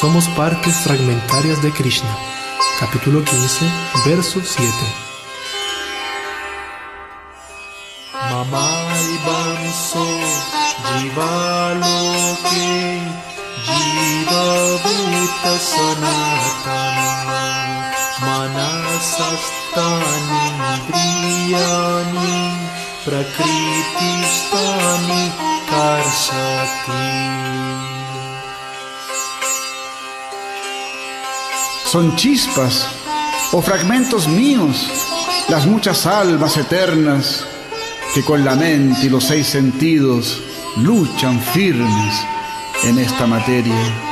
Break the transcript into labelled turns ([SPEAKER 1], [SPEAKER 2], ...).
[SPEAKER 1] Somos partes fragmentarias de Krishna. Capítulo 15, verso 7.
[SPEAKER 2] Mamai banso
[SPEAKER 3] son chispas o fragmentos míos, las muchas almas eternas que con la mente y los seis sentidos luchan firmes en esta materia.